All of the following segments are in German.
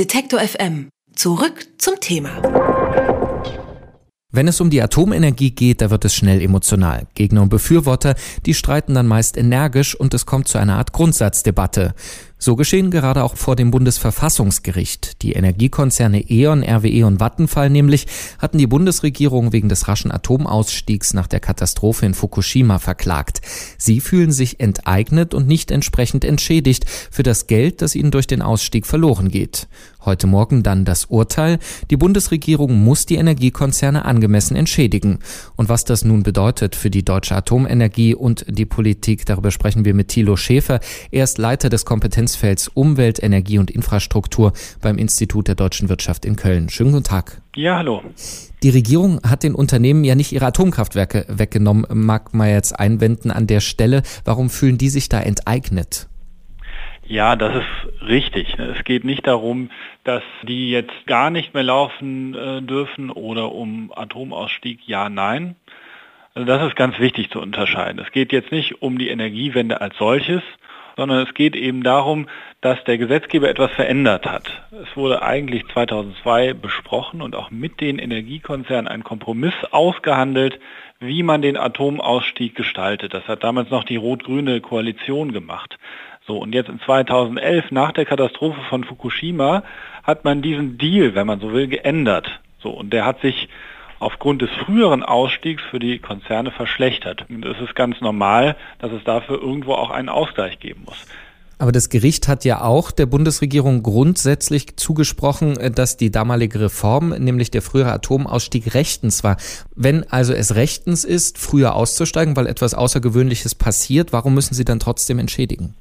Detektor FM. Zurück zum Thema. Wenn es um die Atomenergie geht, da wird es schnell emotional. Gegner und Befürworter, die streiten dann meist energisch und es kommt zu einer Art Grundsatzdebatte. So geschehen gerade auch vor dem Bundesverfassungsgericht. Die Energiekonzerne E.ON, RWE und Vattenfall nämlich hatten die Bundesregierung wegen des raschen Atomausstiegs nach der Katastrophe in Fukushima verklagt. Sie fühlen sich enteignet und nicht entsprechend entschädigt für das Geld, das ihnen durch den Ausstieg verloren geht. Heute Morgen dann das Urteil. Die Bundesregierung muss die Energiekonzerne angemessen entschädigen. Und was das nun bedeutet für die deutsche Atomenergie und die Politik, darüber sprechen wir mit Thilo Schäfer. Er ist Leiter des Kompetenzfelds Umwelt, Energie und Infrastruktur beim Institut der deutschen Wirtschaft in Köln. Schönen guten Tag. Ja, hallo. Die Regierung hat den Unternehmen ja nicht ihre Atomkraftwerke weggenommen, mag man jetzt einwenden an der Stelle. Warum fühlen die sich da enteignet? Ja, das ist richtig. Es geht nicht darum, dass die jetzt gar nicht mehr laufen dürfen oder um Atomausstieg, ja, nein. Also das ist ganz wichtig zu unterscheiden. Es geht jetzt nicht um die Energiewende als solches, sondern es geht eben darum, dass der Gesetzgeber etwas verändert hat. Es wurde eigentlich 2002 besprochen und auch mit den Energiekonzernen ein Kompromiss ausgehandelt, wie man den Atomausstieg gestaltet. Das hat damals noch die rot-grüne Koalition gemacht. So, und jetzt in 2011, nach der Katastrophe von Fukushima, hat man diesen Deal, wenn man so will, geändert. So, und der hat sich aufgrund des früheren Ausstiegs für die Konzerne verschlechtert. Und es ist ganz normal, dass es dafür irgendwo auch einen Ausgleich geben muss. Aber das Gericht hat ja auch der Bundesregierung grundsätzlich zugesprochen, dass die damalige Reform, nämlich der frühere Atomausstieg, rechtens war. Wenn also es rechtens ist, früher auszusteigen, weil etwas Außergewöhnliches passiert, warum müssen Sie dann trotzdem entschädigen?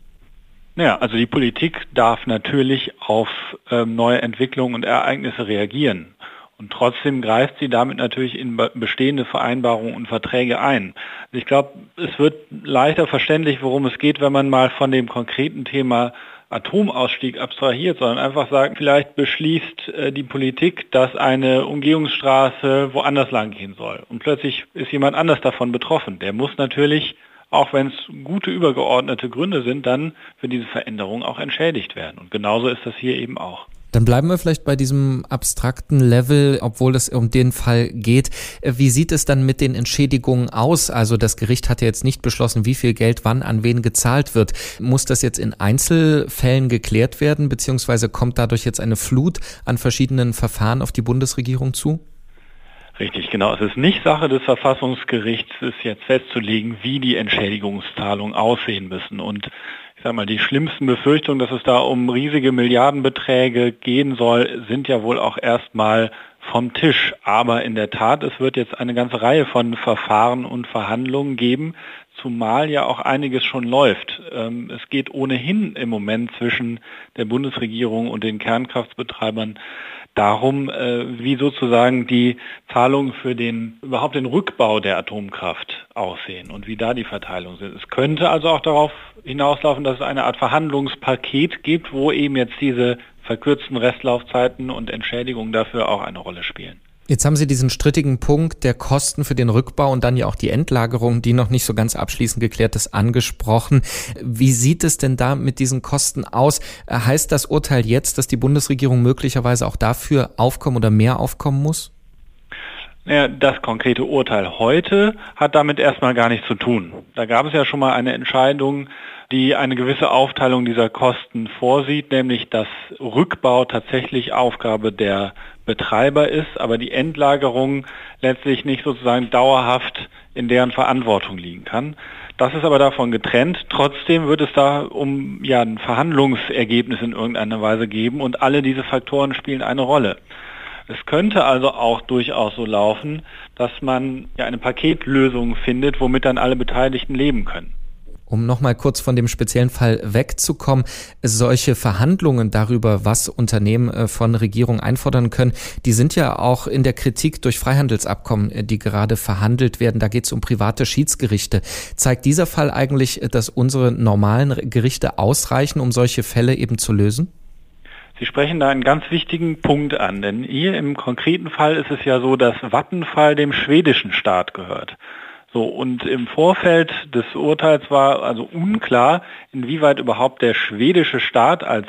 Naja, also die Politik darf natürlich auf ähm, neue Entwicklungen und Ereignisse reagieren. Und trotzdem greift sie damit natürlich in bestehende Vereinbarungen und Verträge ein. Also ich glaube, es wird leichter verständlich, worum es geht, wenn man mal von dem konkreten Thema Atomausstieg abstrahiert, sondern einfach sagt, vielleicht beschließt äh, die Politik, dass eine Umgehungsstraße woanders lang gehen soll. Und plötzlich ist jemand anders davon betroffen. Der muss natürlich auch wenn es gute übergeordnete Gründe sind, dann für diese Veränderung auch entschädigt werden. Und genauso ist das hier eben auch. Dann bleiben wir vielleicht bei diesem abstrakten Level, obwohl es um den Fall geht. Wie sieht es dann mit den Entschädigungen aus? Also das Gericht hat ja jetzt nicht beschlossen, wie viel Geld wann an wen gezahlt wird. Muss das jetzt in Einzelfällen geklärt werden, beziehungsweise kommt dadurch jetzt eine Flut an verschiedenen Verfahren auf die Bundesregierung zu? Richtig, genau. Es ist nicht Sache des Verfassungsgerichts, es jetzt festzulegen, wie die Entschädigungszahlungen aussehen müssen. Und ich sage mal, die schlimmsten Befürchtungen, dass es da um riesige Milliardenbeträge gehen soll, sind ja wohl auch erstmal vom Tisch. Aber in der Tat, es wird jetzt eine ganze Reihe von Verfahren und Verhandlungen geben, zumal ja auch einiges schon läuft. Ähm, es geht ohnehin im Moment zwischen der Bundesregierung und den Kernkraftbetreibern darum, äh, wie sozusagen die Zahlungen für den überhaupt den Rückbau der Atomkraft aussehen und wie da die Verteilung sind. Es könnte also auch darauf hinauslaufen, dass es eine Art Verhandlungspaket gibt, wo eben jetzt diese verkürzten Restlaufzeiten und Entschädigungen dafür auch eine Rolle spielen. Jetzt haben Sie diesen strittigen Punkt der Kosten für den Rückbau und dann ja auch die Endlagerung, die noch nicht so ganz abschließend geklärt ist, angesprochen. Wie sieht es denn da mit diesen Kosten aus? Heißt das Urteil jetzt, dass die Bundesregierung möglicherweise auch dafür aufkommen oder mehr aufkommen muss? Ja, das konkrete Urteil heute hat damit erstmal gar nichts zu tun. Da gab es ja schon mal eine Entscheidung, die eine gewisse Aufteilung dieser Kosten vorsieht, nämlich dass Rückbau tatsächlich Aufgabe der Betreiber ist, aber die Endlagerung letztlich nicht sozusagen dauerhaft in deren Verantwortung liegen kann. Das ist aber davon getrennt. Trotzdem wird es da um ja, ein Verhandlungsergebnis in irgendeiner Weise geben und alle diese Faktoren spielen eine Rolle. Es könnte also auch durchaus so laufen, dass man ja eine Paketlösung findet, womit dann alle Beteiligten leben können. Um nochmal kurz von dem speziellen Fall wegzukommen, solche Verhandlungen darüber, was Unternehmen äh, von Regierungen einfordern können, die sind ja auch in der Kritik durch Freihandelsabkommen, äh, die gerade verhandelt werden. Da geht es um private Schiedsgerichte. Zeigt dieser Fall eigentlich, äh, dass unsere normalen Gerichte ausreichen, um solche Fälle eben zu lösen? Sie sprechen da einen ganz wichtigen Punkt an, denn hier im konkreten Fall ist es ja so, dass Vattenfall dem schwedischen Staat gehört. So, und im Vorfeld des Urteils war also unklar, inwieweit überhaupt der schwedische Staat als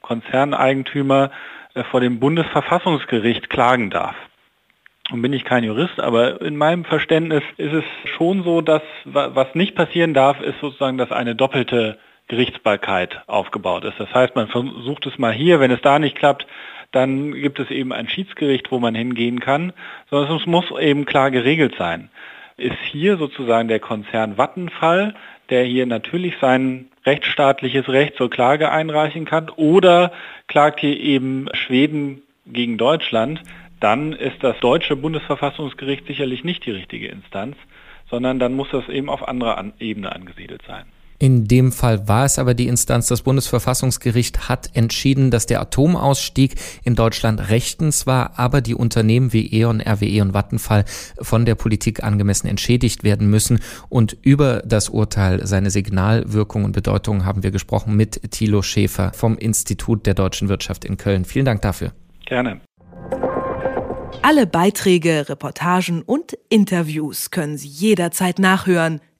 Konzerneigentümer äh, vor dem Bundesverfassungsgericht klagen darf. Nun bin ich kein Jurist, aber in meinem Verständnis ist es schon so, dass was nicht passieren darf, ist sozusagen, dass eine doppelte Gerichtsbarkeit aufgebaut ist. Das heißt, man versucht es mal hier, wenn es da nicht klappt, dann gibt es eben ein Schiedsgericht, wo man hingehen kann, sondern es muss eben klar geregelt sein. Ist hier sozusagen der Konzern Vattenfall, der hier natürlich sein rechtsstaatliches Recht zur Klage einreichen kann, oder klagt hier eben Schweden gegen Deutschland, dann ist das deutsche Bundesverfassungsgericht sicherlich nicht die richtige Instanz, sondern dann muss das eben auf anderer Ebene angesiedelt sein. In dem Fall war es aber die Instanz, das Bundesverfassungsgericht hat entschieden, dass der Atomausstieg in Deutschland rechtens war, aber die Unternehmen wie E.ON, RWE und Vattenfall von der Politik angemessen entschädigt werden müssen. Und über das Urteil, seine Signalwirkung und Bedeutung haben wir gesprochen mit Thilo Schäfer vom Institut der deutschen Wirtschaft in Köln. Vielen Dank dafür. Gerne. Alle Beiträge, Reportagen und Interviews können Sie jederzeit nachhören